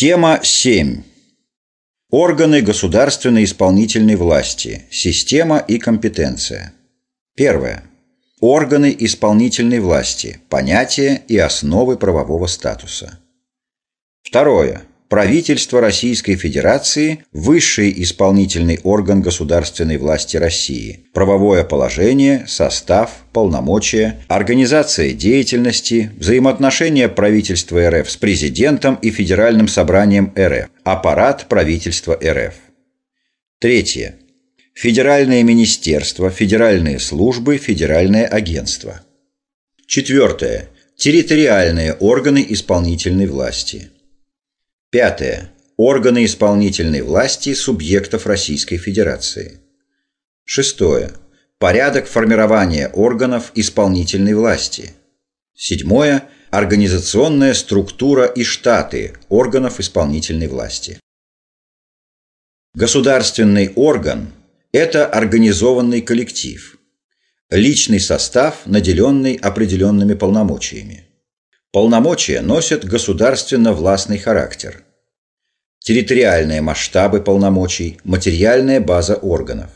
Тема 7. Органы государственной исполнительной власти. Система и компетенция. Первое. Органы исполнительной власти. Понятие и основы правового статуса. Второе. Правительство Российской Федерации – высший исполнительный орган государственной власти России. Правовое положение, состав, полномочия, организация деятельности, взаимоотношения правительства РФ с президентом и Федеральным собранием РФ, аппарат правительства РФ. Третье. Федеральное министерство, федеральные службы, федеральное агентство. Четвертое. Территориальные органы исполнительной власти. Пятое. Органы исполнительной власти субъектов Российской Федерации. Шестое. Порядок формирования органов исполнительной власти. Седьмое. Организационная структура и штаты органов исполнительной власти. Государственный орган – это организованный коллектив, личный состав, наделенный определенными полномочиями. Полномочия носят государственно-властный характер. Территориальные масштабы полномочий, материальная база органов.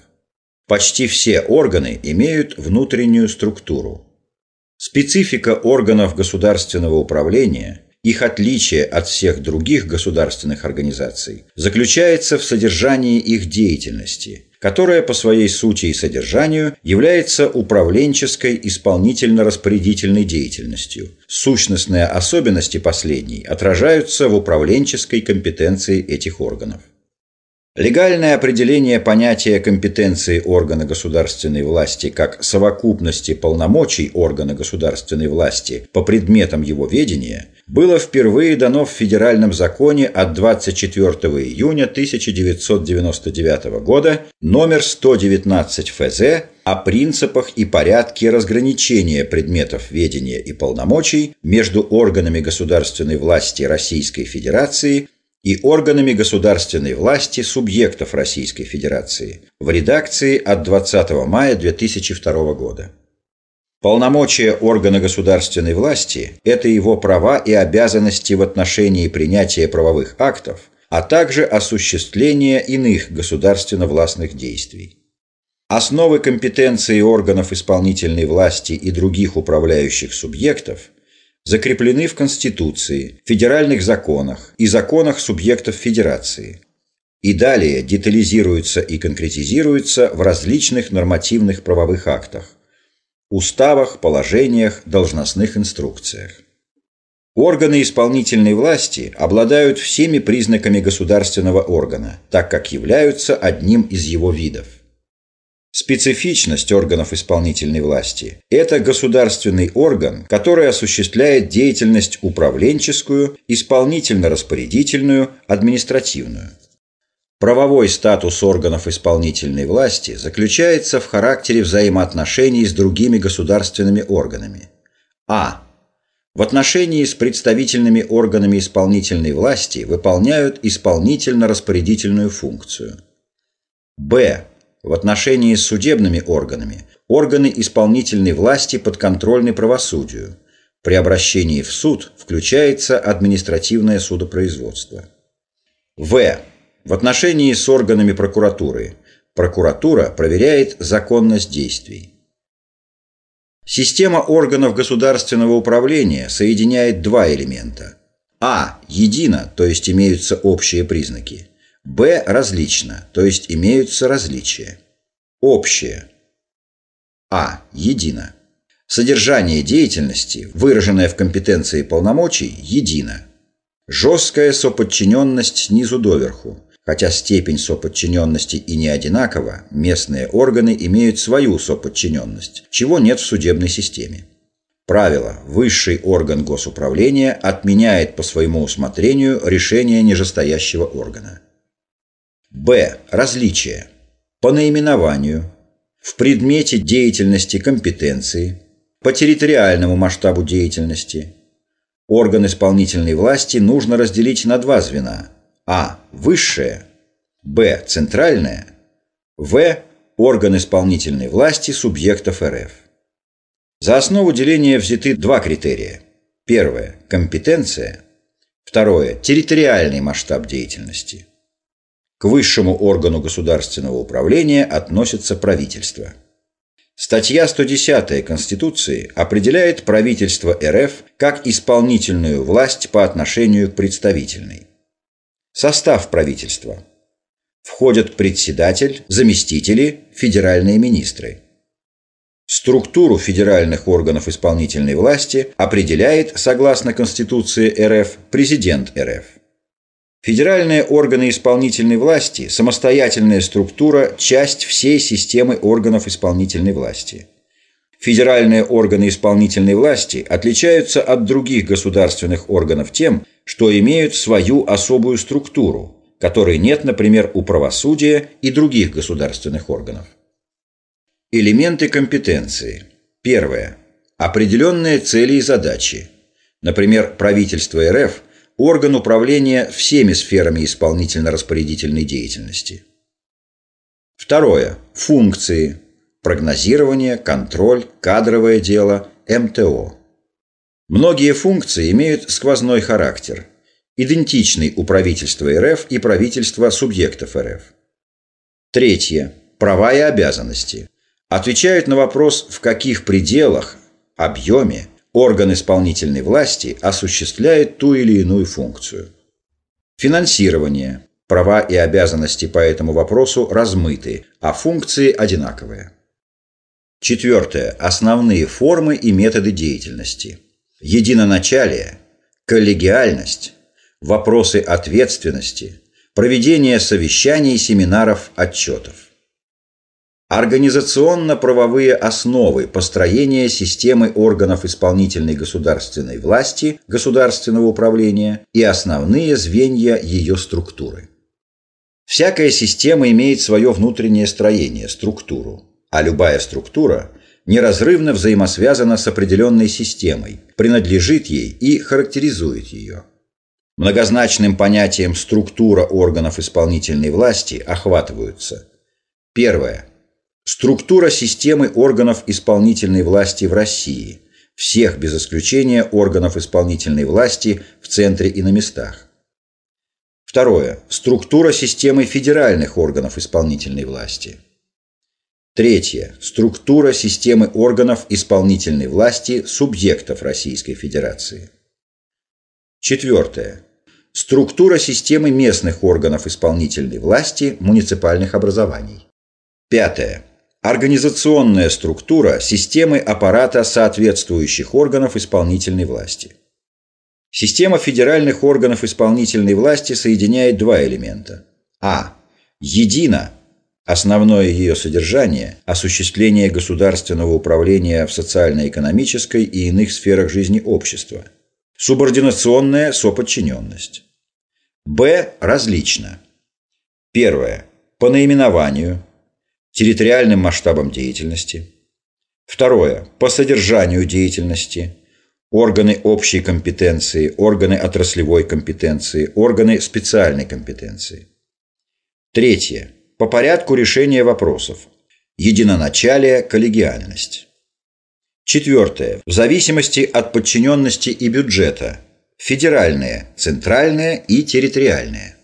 Почти все органы имеют внутреннюю структуру. Специфика органов государственного управления, их отличие от всех других государственных организаций, заключается в содержании их деятельности – которая по своей сути и содержанию является управленческой исполнительно-распорядительной деятельностью. Сущностные особенности последней отражаются в управленческой компетенции этих органов. Легальное определение понятия компетенции органа государственной власти как совокупности полномочий органа государственной власти по предметам его ведения было впервые дано в Федеральном законе от 24 июня 1999 года номер 119 ФЗ о принципах и порядке разграничения предметов ведения и полномочий между органами государственной власти Российской Федерации и органами государственной власти субъектов Российской Федерации в редакции от 20 мая 2002 года. Полномочия органа государственной власти – это его права и обязанности в отношении принятия правовых актов, а также осуществления иных государственно-властных действий. Основы компетенции органов исполнительной власти и других управляющих субъектов – закреплены в Конституции, федеральных законах и законах субъектов Федерации. И далее детализируются и конкретизируются в различных нормативных правовых актах, уставах, положениях, должностных инструкциях. Органы исполнительной власти обладают всеми признаками государственного органа, так как являются одним из его видов – Специфичность органов исполнительной власти – это государственный орган, который осуществляет деятельность управленческую, исполнительно-распорядительную, административную. Правовой статус органов исполнительной власти заключается в характере взаимоотношений с другими государственными органами. А. В отношении с представительными органами исполнительной власти выполняют исполнительно-распорядительную функцию. Б в отношении с судебными органами органы исполнительной власти подконтрольны правосудию. При обращении в суд включается административное судопроизводство. В. В отношении с органами прокуратуры прокуратура проверяет законность действий. Система органов государственного управления соединяет два элемента. А. Едино, то есть имеются общие признаки. Б различно, то есть имеются различия. Общее. А. Едино. Содержание деятельности, выраженное в компетенции полномочий, едино. Жесткая соподчиненность снизу доверху. Хотя степень соподчиненности и не одинакова, местные органы имеют свою соподчиненность, чего нет в судебной системе. Правило. Высший орган госуправления отменяет по своему усмотрению решение нижестоящего органа. Б. Различия. По наименованию, в предмете деятельности компетенции, по территориальному масштабу деятельности. Орган исполнительной власти нужно разделить на два звена. А. Высшее. Б. Центральное. В. Орган исполнительной власти субъектов РФ. За основу деления взяты два критерия. Первое – компетенция. Второе. Территориальный масштаб деятельности. К высшему органу государственного управления относится правительство. Статья 110 Конституции определяет правительство РФ как исполнительную власть по отношению к представительной. Состав правительства. Входят председатель, заместители, федеральные министры. Структуру федеральных органов исполнительной власти определяет, согласно Конституции РФ, президент РФ. Федеральные органы исполнительной власти – самостоятельная структура, часть всей системы органов исполнительной власти. Федеральные органы исполнительной власти отличаются от других государственных органов тем, что имеют свою особую структуру, которой нет, например, у правосудия и других государственных органов. Элементы компетенции. Первое. Определенные цели и задачи. Например, правительство РФ – орган управления всеми сферами исполнительно-распорядительной деятельности. Второе. Функции. Прогнозирование, контроль, кадровое дело, МТО. Многие функции имеют сквозной характер, идентичный у правительства РФ и правительства субъектов РФ. Третье. Права и обязанности отвечают на вопрос, в каких пределах, объеме орган исполнительной власти осуществляет ту или иную функцию. Финансирование. Права и обязанности по этому вопросу размыты, а функции одинаковые. Четвертое. Основные формы и методы деятельности. Единоначалие, коллегиальность, вопросы ответственности, проведение совещаний, семинаров, отчетов. Организационно-правовые основы построения системы органов исполнительной государственной власти, государственного управления и основные звенья ее структуры. Всякая система имеет свое внутреннее строение, структуру, а любая структура неразрывно взаимосвязана с определенной системой, принадлежит ей и характеризует ее. Многозначным понятием структура органов исполнительной власти охватываются Первое Структура системы органов исполнительной власти в России. Всех без исключения органов исполнительной власти в центре и на местах. Второе. Структура системы федеральных органов исполнительной власти. Третье. Структура системы органов исполнительной власти субъектов Российской Федерации. Четвертое. Структура системы местных органов исполнительной власти муниципальных образований. Пятое. Организационная структура системы аппарата соответствующих органов исполнительной власти. Система федеральных органов исполнительной власти соединяет два элемента. А. Едино. Основное ее содержание – осуществление государственного управления в социально-экономической и иных сферах жизни общества. Субординационная соподчиненность. Б. Различно. Первое. По наименованию – территориальным масштабом деятельности. Второе. По содержанию деятельности. Органы общей компетенции, органы отраслевой компетенции, органы специальной компетенции. Третье. По порядку решения вопросов. Единоначалие, коллегиальность. Четвертое. В зависимости от подчиненности и бюджета. Федеральное, центральное и территориальное.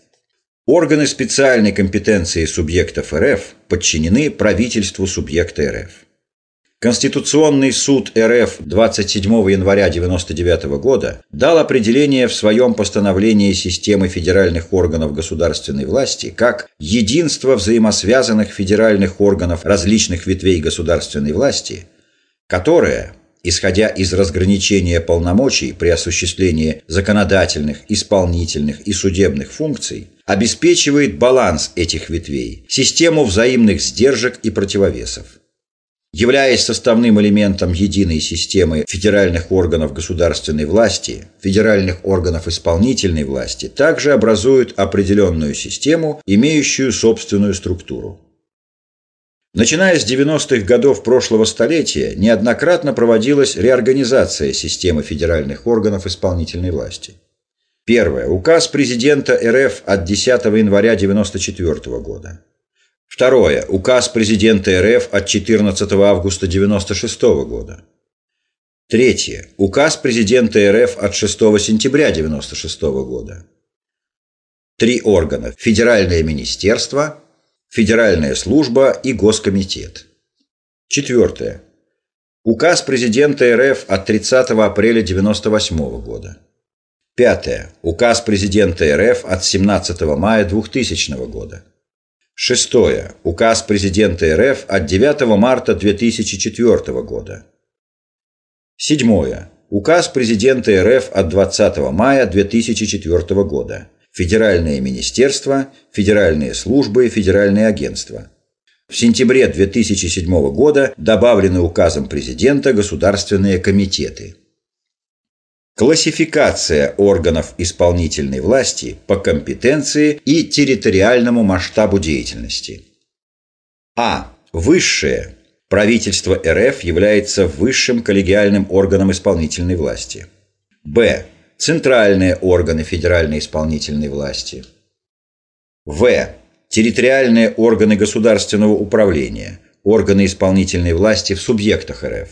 Органы специальной компетенции субъектов РФ подчинены правительству субъекта РФ. Конституционный суд РФ 27 января 1999 года дал определение в своем постановлении системы федеральных органов государственной власти как единство взаимосвязанных федеральных органов различных ветвей государственной власти, которое, исходя из разграничения полномочий при осуществлении законодательных, исполнительных и судебных функций, обеспечивает баланс этих ветвей, систему взаимных сдержек и противовесов. Являясь составным элементом единой системы федеральных органов государственной власти, федеральных органов исполнительной власти также образуют определенную систему, имеющую собственную структуру. Начиная с 90-х годов прошлого столетия неоднократно проводилась реорганизация системы федеральных органов исполнительной власти. Первое. Указ президента РФ от 10 января 1994 года. Второе. Указ президента РФ от 14 августа 1996 года. Третье. Указ президента РФ от 6 сентября 1996 года. Три органа – Федеральное министерство, Федеральная служба и Госкомитет. Четвертое. Указ президента РФ от 30 апреля 1998 года. Пятое. Указ президента РФ от 17 мая 2000 года. Шестое. Указ президента РФ от 9 марта 2004 года. Седьмое. Указ президента РФ от 20 мая 2004 года. Федеральное министерство, федеральные службы федеральные агентства. В сентябре 2007 года добавлены указом президента государственные комитеты. Классификация органов исполнительной власти по компетенции и территориальному масштабу деятельности. А. Высшее. Правительство РФ является высшим коллегиальным органом исполнительной власти. Б. Центральные органы федеральной исполнительной власти. В. Территориальные органы государственного управления, органы исполнительной власти в субъектах РФ.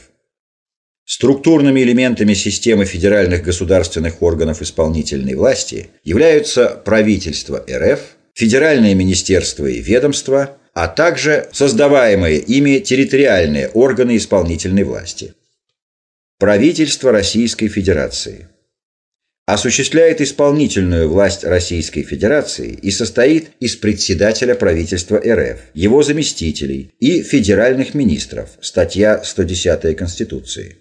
Структурными элементами системы федеральных государственных органов исполнительной власти являются правительство РФ, федеральные министерства и ведомства, а также создаваемые ими территориальные органы исполнительной власти. Правительство Российской Федерации осуществляет исполнительную власть Российской Федерации и состоит из председателя правительства РФ, его заместителей и федеральных министров, статья 110 Конституции.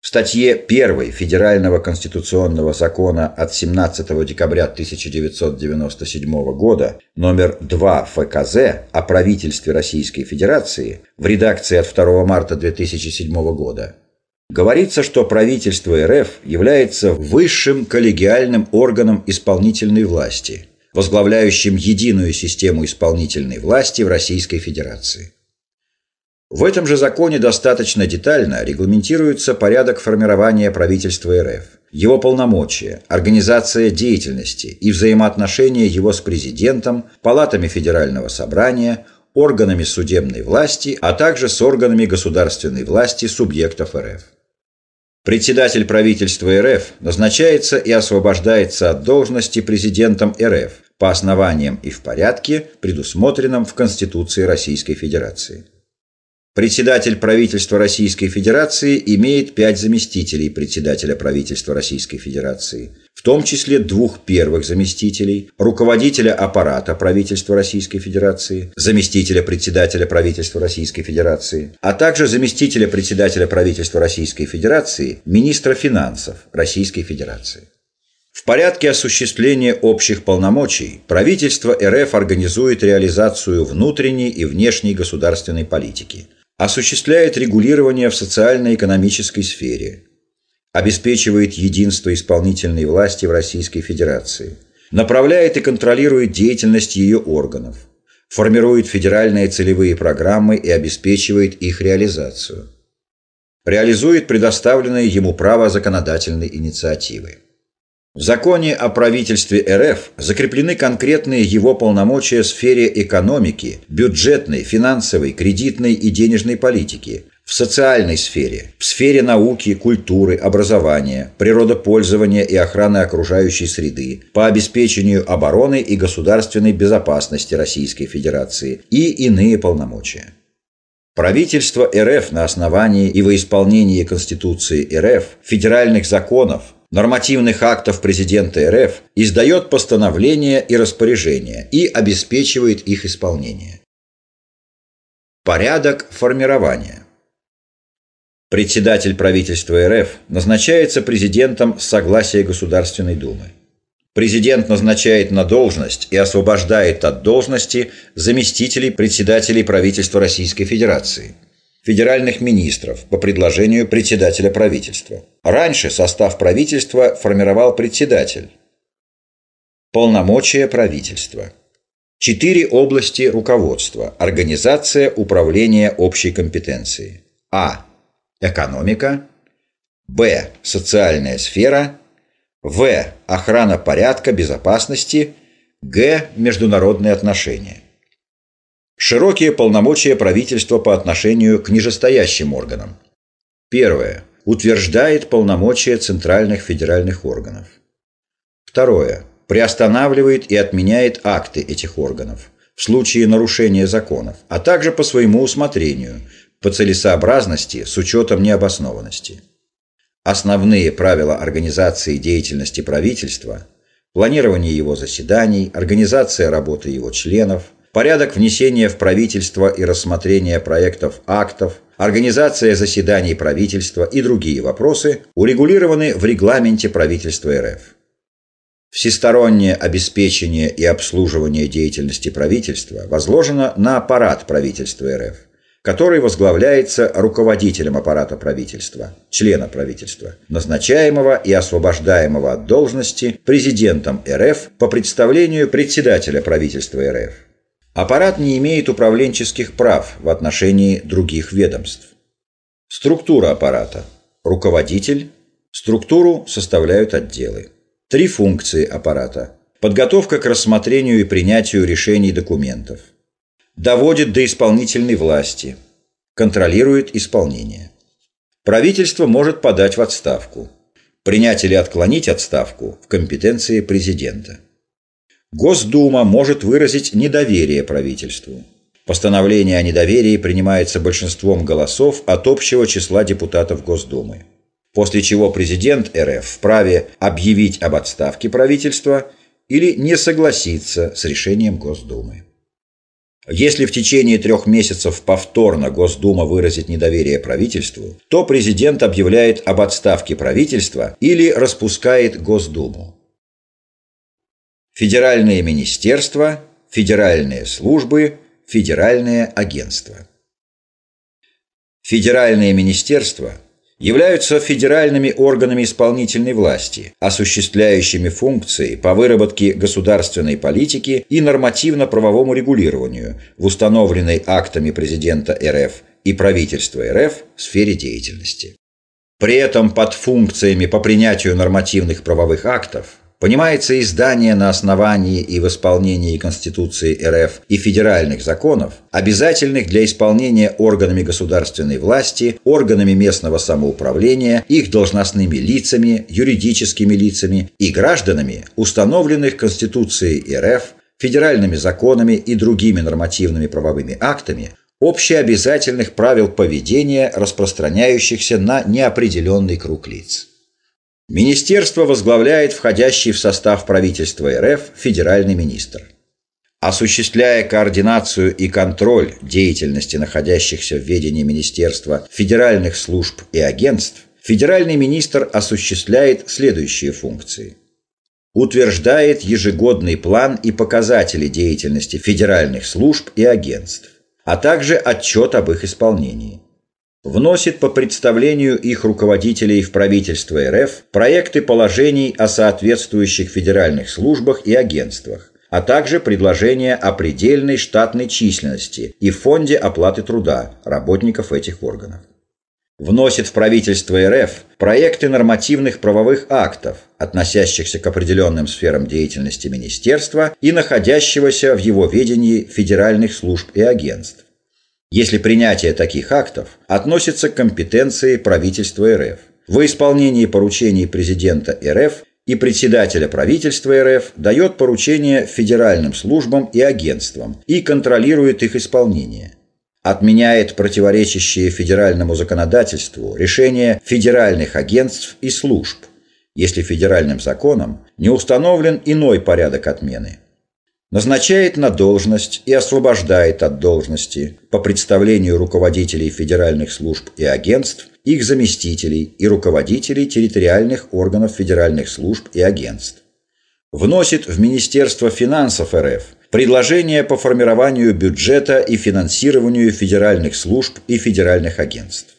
В статье 1 Федерального конституционного закона от 17 декабря 1997 года номер 2 ФКЗ о правительстве Российской Федерации в редакции от 2 марта 2007 года говорится, что правительство РФ является высшим коллегиальным органом исполнительной власти, возглавляющим единую систему исполнительной власти в Российской Федерации. В этом же законе достаточно детально регламентируется порядок формирования правительства РФ, его полномочия, организация деятельности и взаимоотношения его с президентом, палатами Федерального собрания, органами судебной власти, а также с органами государственной власти субъектов РФ. Председатель правительства РФ назначается и освобождается от должности президентом РФ по основаниям и в порядке, предусмотренном в Конституции Российской Федерации. Председатель правительства Российской Федерации имеет пять заместителей председателя правительства Российской Федерации, в том числе двух первых заместителей, руководителя аппарата правительства Российской Федерации, заместителя председателя правительства Российской Федерации, а также заместителя председателя правительства Российской Федерации, министра финансов Российской Федерации. В порядке осуществления общих полномочий правительство РФ организует реализацию внутренней и внешней государственной политики – осуществляет регулирование в социально-экономической сфере, обеспечивает единство исполнительной власти в Российской Федерации, направляет и контролирует деятельность ее органов, формирует федеральные целевые программы и обеспечивает их реализацию, реализует предоставленное ему право законодательной инициативы. В законе о правительстве РФ закреплены конкретные его полномочия в сфере экономики, бюджетной, финансовой, кредитной и денежной политики, в социальной сфере, в сфере науки, культуры, образования, природопользования и охраны окружающей среды, по обеспечению обороны и государственной безопасности Российской Федерации и иные полномочия. Правительство РФ на основании и во исполнении Конституции РФ, федеральных законов, нормативных актов президента РФ издает постановления и распоряжения и обеспечивает их исполнение. Порядок формирования. Председатель правительства РФ назначается президентом с согласия Государственной Думы. Президент назначает на должность и освобождает от должности заместителей председателей правительства Российской Федерации – федеральных министров по предложению председателя правительства. Раньше состав правительства формировал председатель. Полномочия правительства. Четыре области руководства. Организация управления общей компетенцией. А. Экономика. Б. Социальная сфера. В. Охрана порядка, безопасности. Г. Международные отношения. Широкие полномочия правительства по отношению к нижестоящим органам. Первое. Утверждает полномочия центральных федеральных органов. Второе. Приостанавливает и отменяет акты этих органов в случае нарушения законов, а также по своему усмотрению, по целесообразности с учетом необоснованности. Основные правила организации деятельности правительства, планирование его заседаний, организация работы его членов, порядок внесения в правительство и рассмотрения проектов актов, организация заседаний правительства и другие вопросы урегулированы в регламенте правительства РФ. Всестороннее обеспечение и обслуживание деятельности правительства возложено на аппарат правительства РФ который возглавляется руководителем аппарата правительства, члена правительства, назначаемого и освобождаемого от должности президентом РФ по представлению председателя правительства РФ. Аппарат не имеет управленческих прав в отношении других ведомств. Структура аппарата. Руководитель. Структуру составляют отделы. Три функции аппарата. Подготовка к рассмотрению и принятию решений документов – доводит до исполнительной власти, контролирует исполнение. Правительство может подать в отставку, принять или отклонить отставку в компетенции президента. Госдума может выразить недоверие правительству. Постановление о недоверии принимается большинством голосов от общего числа депутатов Госдумы. После чего президент РФ вправе объявить об отставке правительства или не согласиться с решением Госдумы. Если в течение трех месяцев повторно Госдума выразит недоверие правительству, то президент объявляет об отставке правительства или распускает Госдуму. Федеральные министерства, федеральные службы, федеральные агентства. Федеральные министерства являются федеральными органами исполнительной власти, осуществляющими функции по выработке государственной политики и нормативно-правовому регулированию в установленной актами президента РФ и правительства РФ сфере деятельности. При этом под функциями по принятию нормативных правовых актов Понимается издание на основании и в исполнении Конституции РФ и федеральных законов, обязательных для исполнения органами государственной власти, органами местного самоуправления, их должностными лицами, юридическими лицами и гражданами, установленных Конституцией РФ, федеральными законами и другими нормативными правовыми актами, общеобязательных правил поведения, распространяющихся на неопределенный круг лиц. Министерство возглавляет входящий в состав правительства РФ федеральный министр. Осуществляя координацию и контроль деятельности находящихся в ведении министерства федеральных служб и агентств, федеральный министр осуществляет следующие функции. Утверждает ежегодный план и показатели деятельности федеральных служб и агентств, а также отчет об их исполнении – вносит по представлению их руководителей в правительство РФ проекты положений о соответствующих федеральных службах и агентствах, а также предложения о предельной штатной численности и фонде оплаты труда работников этих органов. Вносит в правительство РФ проекты нормативных правовых актов, относящихся к определенным сферам деятельности министерства и находящегося в его ведении федеральных служб и агентств если принятие таких актов относится к компетенции правительства РФ. В исполнении поручений президента РФ и председателя правительства РФ дает поручения федеральным службам и агентствам и контролирует их исполнение. Отменяет противоречащие федеральному законодательству решения федеральных агентств и служб, если федеральным законом не установлен иной порядок отмены – назначает на должность и освобождает от должности по представлению руководителей федеральных служб и агентств, их заместителей и руководителей территориальных органов федеральных служб и агентств. Вносит в Министерство финансов РФ предложения по формированию бюджета и финансированию федеральных служб и федеральных агентств.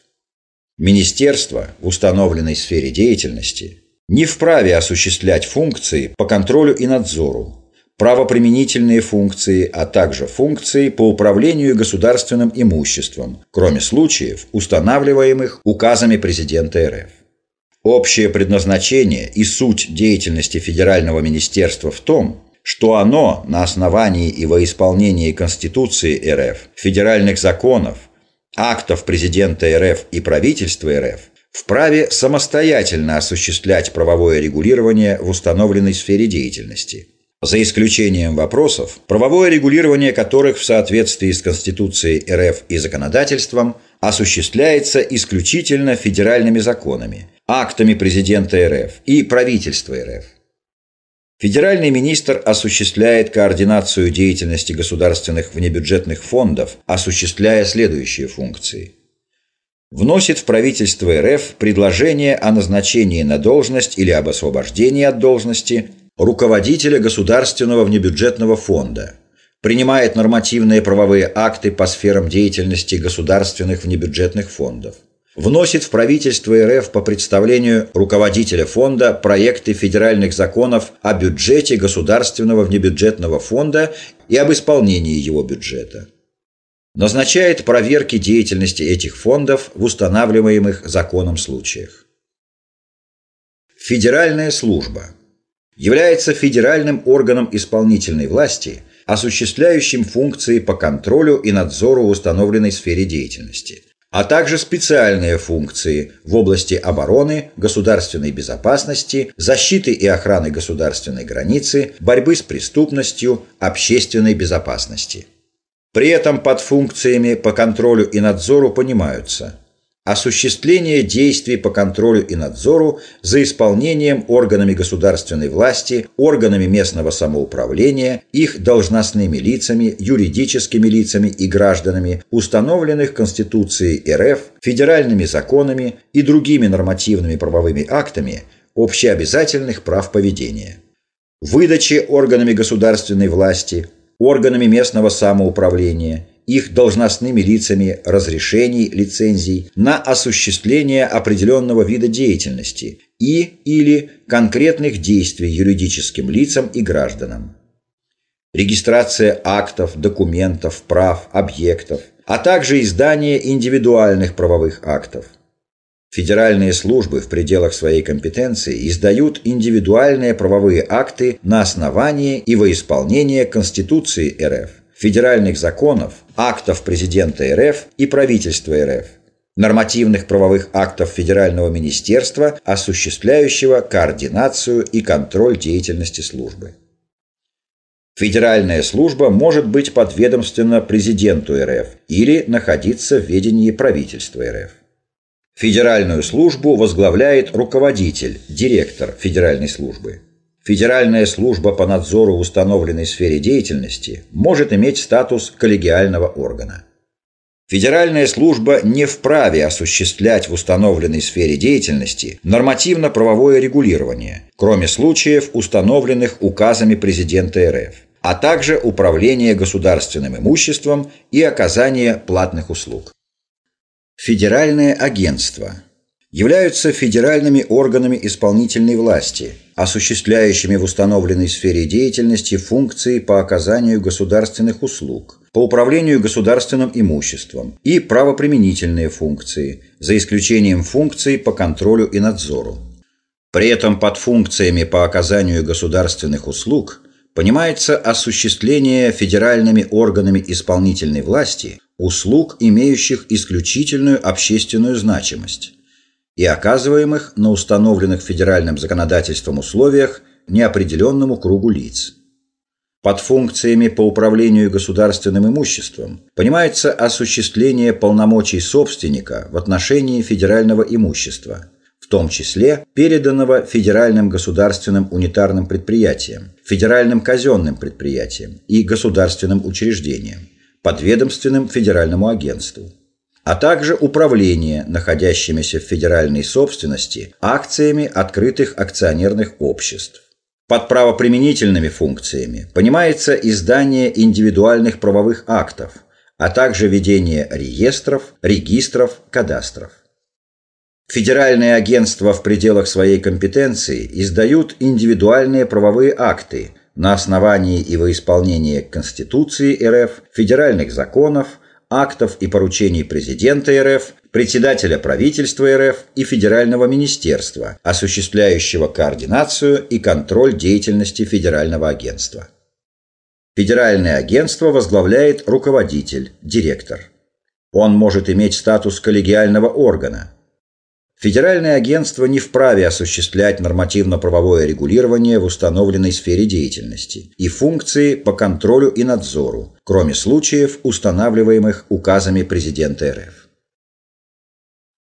Министерство в установленной сфере деятельности не вправе осуществлять функции по контролю и надзору, правоприменительные функции, а также функции по управлению государственным имуществом, кроме случаев, устанавливаемых указами президента РФ. Общее предназначение и суть деятельности Федерального министерства в том, что оно на основании и во исполнении Конституции РФ, федеральных законов, актов президента РФ и правительства РФ вправе самостоятельно осуществлять правовое регулирование в установленной сфере деятельности, за исключением вопросов, правовое регулирование которых в соответствии с Конституцией РФ и законодательством осуществляется исключительно федеральными законами, актами президента РФ и правительства РФ. Федеральный министр осуществляет координацию деятельности государственных внебюджетных фондов, осуществляя следующие функции. Вносит в правительство РФ предложение о назначении на должность или об освобождении от должности руководителя государственного внебюджетного фонда, принимает нормативные правовые акты по сферам деятельности государственных внебюджетных фондов – вносит в правительство РФ по представлению руководителя фонда проекты федеральных законов о бюджете государственного внебюджетного фонда и об исполнении его бюджета. Назначает проверки деятельности этих фондов в устанавливаемых законом случаях. Федеральная служба является федеральным органом исполнительной власти, осуществляющим функции по контролю и надзору в установленной сфере деятельности – а также специальные функции в области обороны, государственной безопасности, защиты и охраны государственной границы, борьбы с преступностью, общественной безопасности. При этом под функциями по контролю и надзору понимаются Осуществление действий по контролю и надзору за исполнением органами государственной власти, органами местного самоуправления, их должностными лицами, юридическими лицами и гражданами, установленных Конституцией РФ, федеральными законами и другими нормативными правовыми актами общеобязательных прав поведения. Выдачи органами государственной власти, органами местного самоуправления – их должностными лицами разрешений, лицензий на осуществление определенного вида деятельности и или конкретных действий юридическим лицам и гражданам. Регистрация актов, документов, прав, объектов, а также издание индивидуальных правовых актов. Федеральные службы в пределах своей компетенции издают индивидуальные правовые акты на основании и во исполнение Конституции РФ федеральных законов, актов президента РФ и правительства РФ, нормативных правовых актов Федерального министерства, осуществляющего координацию и контроль деятельности службы. Федеральная служба может быть подведомственна президенту РФ или находиться в ведении правительства РФ. Федеральную службу возглавляет руководитель, директор Федеральной службы. Федеральная служба по надзору в установленной сфере деятельности может иметь статус коллегиального органа. Федеральная служба не вправе осуществлять в установленной сфере деятельности нормативно-правовое регулирование, кроме случаев, установленных указами президента РФ, а также управление государственным имуществом и оказание платных услуг. Федеральное агентство являются федеральными органами исполнительной власти – осуществляющими в установленной сфере деятельности функции по оказанию государственных услуг, по управлению государственным имуществом и правоприменительные функции, за исключением функций по контролю и надзору. При этом под функциями по оказанию государственных услуг понимается осуществление федеральными органами исполнительной власти услуг, имеющих исключительную общественную значимость, и оказываемых на установленных федеральным законодательством условиях неопределенному кругу лиц. Под функциями по управлению государственным имуществом понимается осуществление полномочий собственника в отношении федерального имущества, в том числе переданного федеральным государственным унитарным предприятиям, федеральным казенным предприятиям и государственным учреждениям, подведомственным федеральному агентству а также управление находящимися в федеральной собственности акциями открытых акционерных обществ. Под правоприменительными функциями понимается издание индивидуальных правовых актов, а также ведение реестров, регистров, кадастров. Федеральные агентства в пределах своей компетенции издают индивидуальные правовые акты на основании и во исполнение Конституции РФ, федеральных законов, актов и поручений президента РФ, председателя правительства РФ и Федерального министерства, осуществляющего координацию и контроль деятельности Федерального агентства. Федеральное агентство возглавляет руководитель, директор. Он может иметь статус коллегиального органа. Федеральное агентство не вправе осуществлять нормативно-правовое регулирование в установленной сфере деятельности и функции по контролю и надзору, кроме случаев, устанавливаемых указами президента РФ.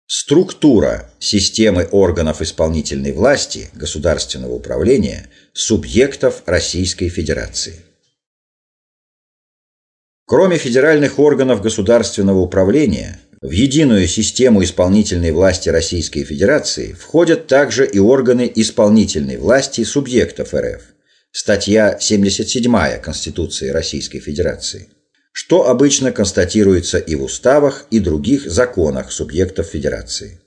Структура системы органов исполнительной власти, государственного управления, субъектов Российской Федерации. Кроме федеральных органов государственного управления, в единую систему исполнительной власти Российской Федерации входят также и органы исполнительной власти субъектов РФ. Статья 77 Конституции Российской Федерации, что обычно констатируется и в уставах, и других законах субъектов Федерации.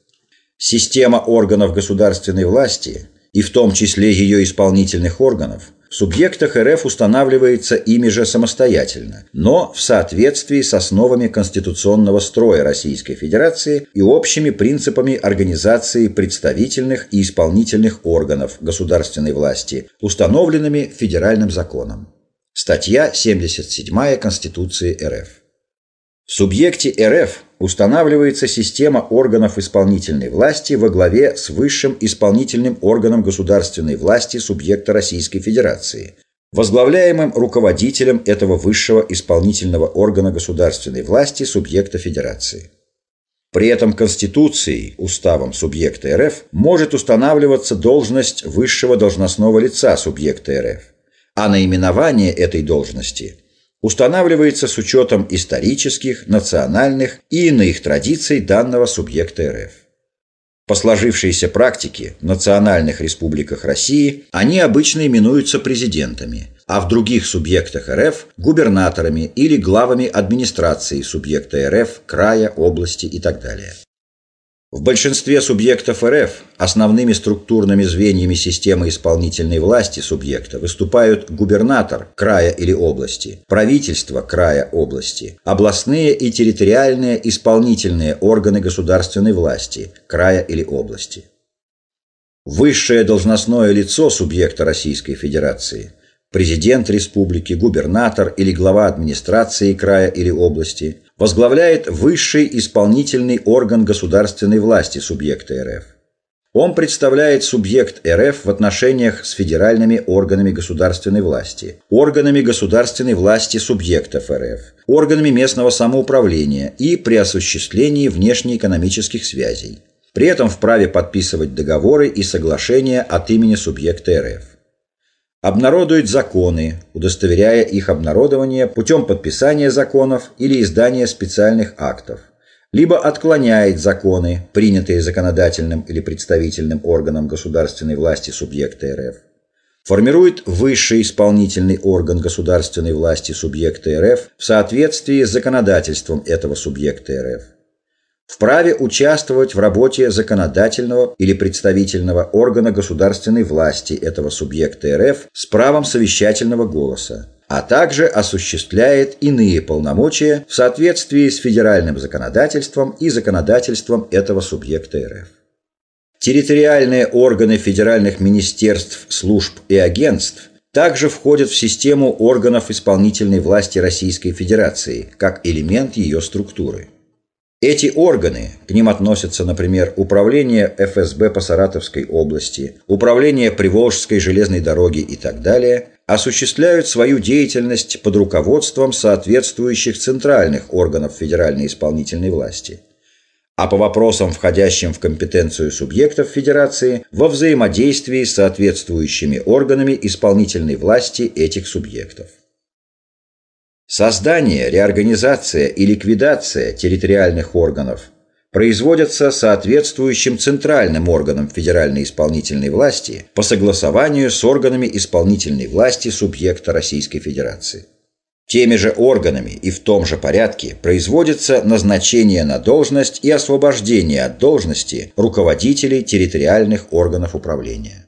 Система органов государственной власти, и в том числе ее исполнительных органов – в субъектах РФ устанавливается ими же самостоятельно, но в соответствии с основами конституционного строя Российской Федерации и общими принципами организации представительных и исполнительных органов государственной власти, установленными федеральным законом. Статья 77 Конституции РФ. В субъекте РФ устанавливается система органов исполнительной власти во главе с высшим исполнительным органом государственной власти субъекта Российской Федерации, возглавляемым руководителем этого высшего исполнительного органа государственной власти субъекта Федерации. При этом Конституцией, уставом субъекта РФ, может устанавливаться должность высшего должностного лица субъекта РФ, а наименование этой должности устанавливается с учетом исторических, национальных и иных традиций данного субъекта РФ. По сложившейся практике в национальных республиках России они обычно именуются президентами, а в других субъектах РФ – губернаторами или главами администрации субъекта РФ, края, области и так далее. В большинстве субъектов РФ основными структурными звеньями системы исполнительной власти субъекта выступают губернатор края или области, правительство края области, областные и территориальные исполнительные органы государственной власти края или области. Высшее должностное лицо субъекта Российской Федерации – президент республики, губернатор или глава администрации края или области – возглавляет высший исполнительный орган государственной власти субъекта РФ. Он представляет субъект РФ в отношениях с федеральными органами государственной власти, органами государственной власти субъектов РФ, органами местного самоуправления и при осуществлении внешнеэкономических связей. При этом вправе подписывать договоры и соглашения от имени субъекта РФ обнародует законы, удостоверяя их обнародование путем подписания законов или издания специальных актов, либо отклоняет законы, принятые законодательным или представительным органом государственной власти субъекта РФ, формирует высший исполнительный орган государственной власти субъекта РФ в соответствии с законодательством этого субъекта РФ, вправе участвовать в работе законодательного или представительного органа государственной власти этого субъекта РФ с правом совещательного голоса, а также осуществляет иные полномочия в соответствии с федеральным законодательством и законодательством этого субъекта РФ. Территориальные органы федеральных министерств, служб и агентств также входят в систему органов исполнительной власти Российской Федерации как элемент ее структуры. Эти органы, к ним относятся, например, Управление ФСБ по Саратовской области, Управление Приволжской железной дороги и так далее, осуществляют свою деятельность под руководством соответствующих центральных органов федеральной исполнительной власти. А по вопросам, входящим в компетенцию субъектов Федерации, во взаимодействии с соответствующими органами исполнительной власти этих субъектов. Создание, реорганизация и ликвидация территориальных органов производятся соответствующим центральным органам федеральной исполнительной власти по согласованию с органами исполнительной власти субъекта Российской Федерации. Теми же органами и в том же порядке производится назначение на должность и освобождение от должности руководителей территориальных органов управления.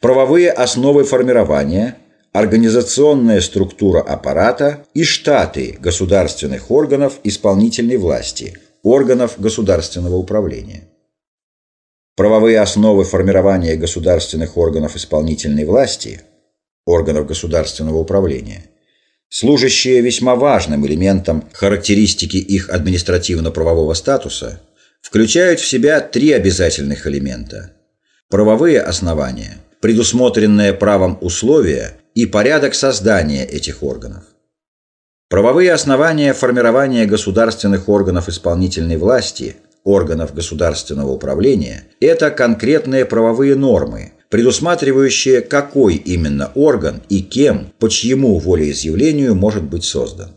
Правовые основы формирования – организационная структура аппарата и штаты государственных органов исполнительной власти, органов государственного управления. Правовые основы формирования государственных органов исполнительной власти, органов государственного управления, служащие весьма важным элементом характеристики их административно-правового статуса, включают в себя три обязательных элемента. Правовые основания, предусмотренные правом условия и порядок создания этих органов. Правовые основания формирования государственных органов исполнительной власти, органов государственного управления – это конкретные правовые нормы, предусматривающие, какой именно орган и кем, по чьему волеизъявлению может быть создан.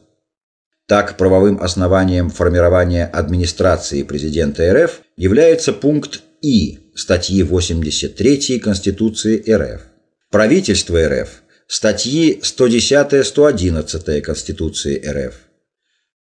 Так, правовым основанием формирования администрации президента РФ является пункт И статьи 83 Конституции РФ. Правительство РФ – статьи 110-111 Конституции РФ.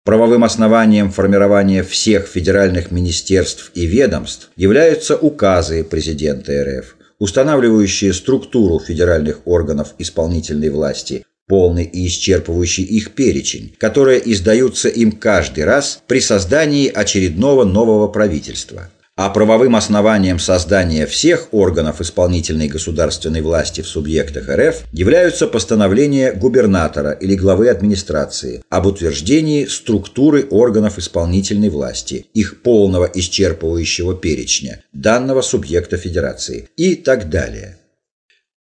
Правовым основанием формирования всех федеральных министерств и ведомств являются указы президента РФ, устанавливающие структуру федеральных органов исполнительной власти, полный и исчерпывающий их перечень, которые издаются им каждый раз при создании очередного нового правительства. А правовым основанием создания всех органов исполнительной государственной власти в субъектах РФ являются постановления губернатора или главы администрации об утверждении структуры органов исполнительной власти, их полного исчерпывающего перечня, данного субъекта федерации и так далее.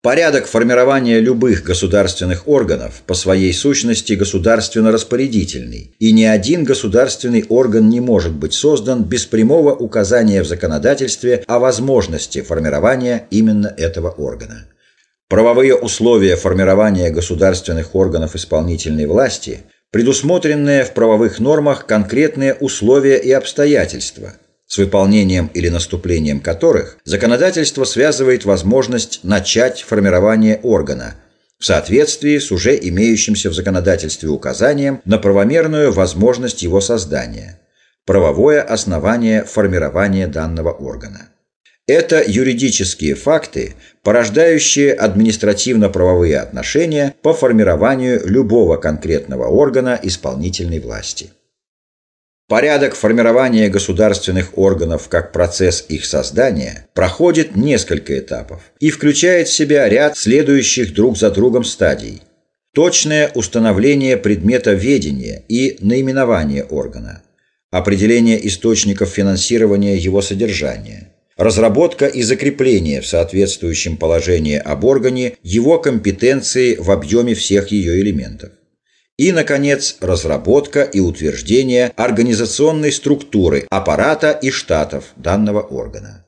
Порядок формирования любых государственных органов по своей сущности государственно-распорядительный, и ни один государственный орган не может быть создан без прямого указания в законодательстве о возможности формирования именно этого органа. Правовые условия формирования государственных органов исполнительной власти, предусмотренные в правовых нормах конкретные условия и обстоятельства – с выполнением или наступлением которых законодательство связывает возможность начать формирование органа в соответствии с уже имеющимся в законодательстве указанием на правомерную возможность его создания, правовое основание формирования данного органа. Это юридические факты, порождающие административно-правовые отношения по формированию любого конкретного органа исполнительной власти. Порядок формирования государственных органов как процесс их создания проходит несколько этапов и включает в себя ряд следующих друг за другом стадий. Точное установление предмета ведения и наименование органа, определение источников финансирования его содержания, разработка и закрепление в соответствующем положении об органе его компетенции в объеме всех ее элементов и, наконец, разработка и утверждение организационной структуры, аппарата и штатов данного органа.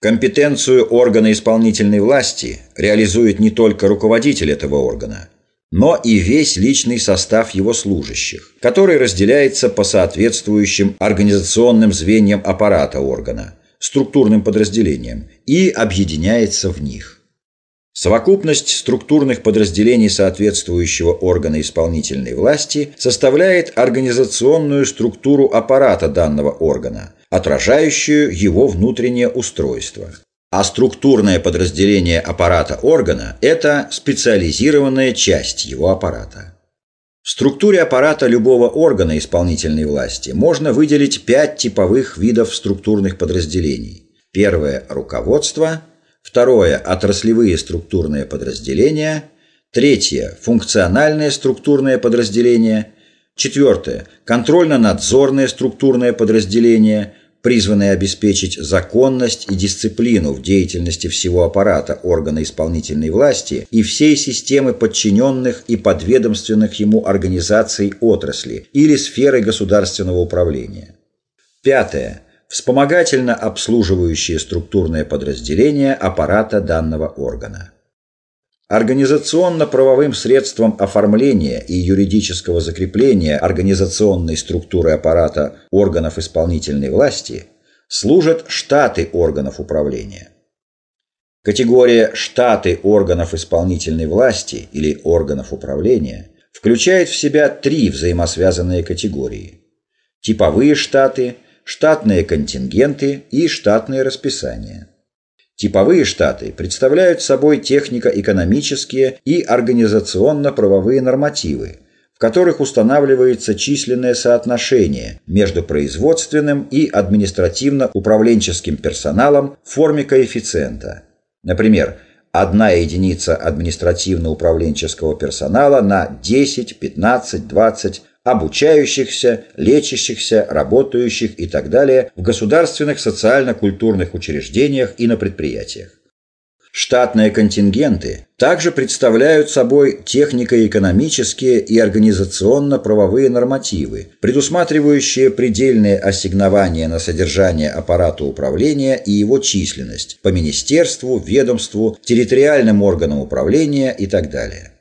Компетенцию органа исполнительной власти реализует не только руководитель этого органа, но и весь личный состав его служащих, который разделяется по соответствующим организационным звеньям аппарата органа, структурным подразделениям, и объединяется в них. Совокупность структурных подразделений соответствующего органа исполнительной власти составляет организационную структуру аппарата данного органа, отражающую его внутреннее устройство. А структурное подразделение аппарата органа – это специализированная часть его аппарата. В структуре аппарата любого органа исполнительной власти можно выделить пять типовых видов структурных подразделений. Первое – руководство – Второе – отраслевые структурные подразделения. Третье – функциональные структурные подразделения. Четвертое – контрольно-надзорные структурные подразделения, призванные обеспечить законность и дисциплину в деятельности всего аппарата органа исполнительной власти и всей системы подчиненных и подведомственных ему организаций отрасли или сферы государственного управления. Пятое – вспомогательно обслуживающие структурное подразделение аппарата данного органа. Организационно-правовым средством оформления и юридического закрепления организационной структуры аппарата органов исполнительной власти служат штаты органов управления. Категория «штаты органов исполнительной власти» или органов управления включает в себя три взаимосвязанные категории – типовые штаты – штатные контингенты и штатные расписания. Типовые штаты представляют собой технико-экономические и организационно-правовые нормативы, в которых устанавливается численное соотношение между производственным и административно-управленческим персоналом в форме коэффициента. Например, одна единица административно-управленческого персонала на 10, 15, 20 обучающихся, лечащихся, работающих и так далее в государственных социально-культурных учреждениях и на предприятиях. Штатные контингенты также представляют собой технико-экономические и организационно-правовые нормативы, предусматривающие предельные ассигнования на содержание аппарата управления и его численность по министерству, ведомству, территориальным органам управления и так далее.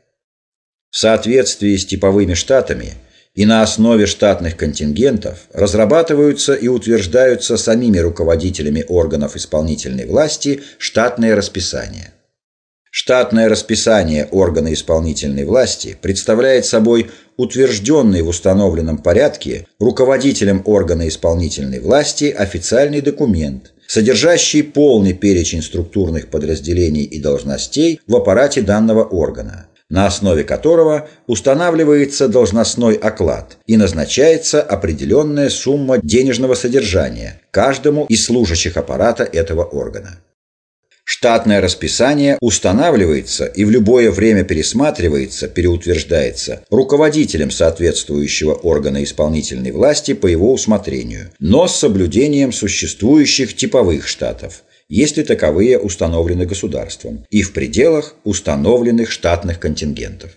В соответствии с типовыми штатами – и на основе штатных контингентов разрабатываются и утверждаются самими руководителями органов исполнительной власти штатные расписания. Штатное расписание органа исполнительной власти представляет собой утвержденный в установленном порядке руководителем органа исполнительной власти официальный документ, содержащий полный перечень структурных подразделений и должностей в аппарате данного органа – на основе которого устанавливается должностной оклад и назначается определенная сумма денежного содержания каждому из служащих аппарата этого органа. Штатное расписание устанавливается и в любое время пересматривается, переутверждается руководителем соответствующего органа исполнительной власти по его усмотрению, но с соблюдением существующих типовых штатов – если таковые установлены государством, и в пределах установленных штатных контингентов.